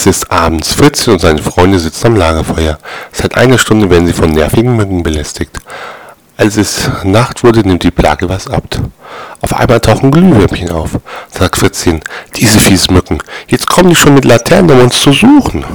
Es ist abends. Fritzchen und seine Freunde sitzen am Lagerfeuer. Seit einer Stunde werden sie von nervigen Mücken belästigt. Als es Nacht wurde, nimmt die Plage was ab. Auf einmal tauchen Glühwürmchen auf. Sagt Fritzchen, diese fiesen Mücken. Jetzt kommen die schon mit Laternen, um uns zu suchen.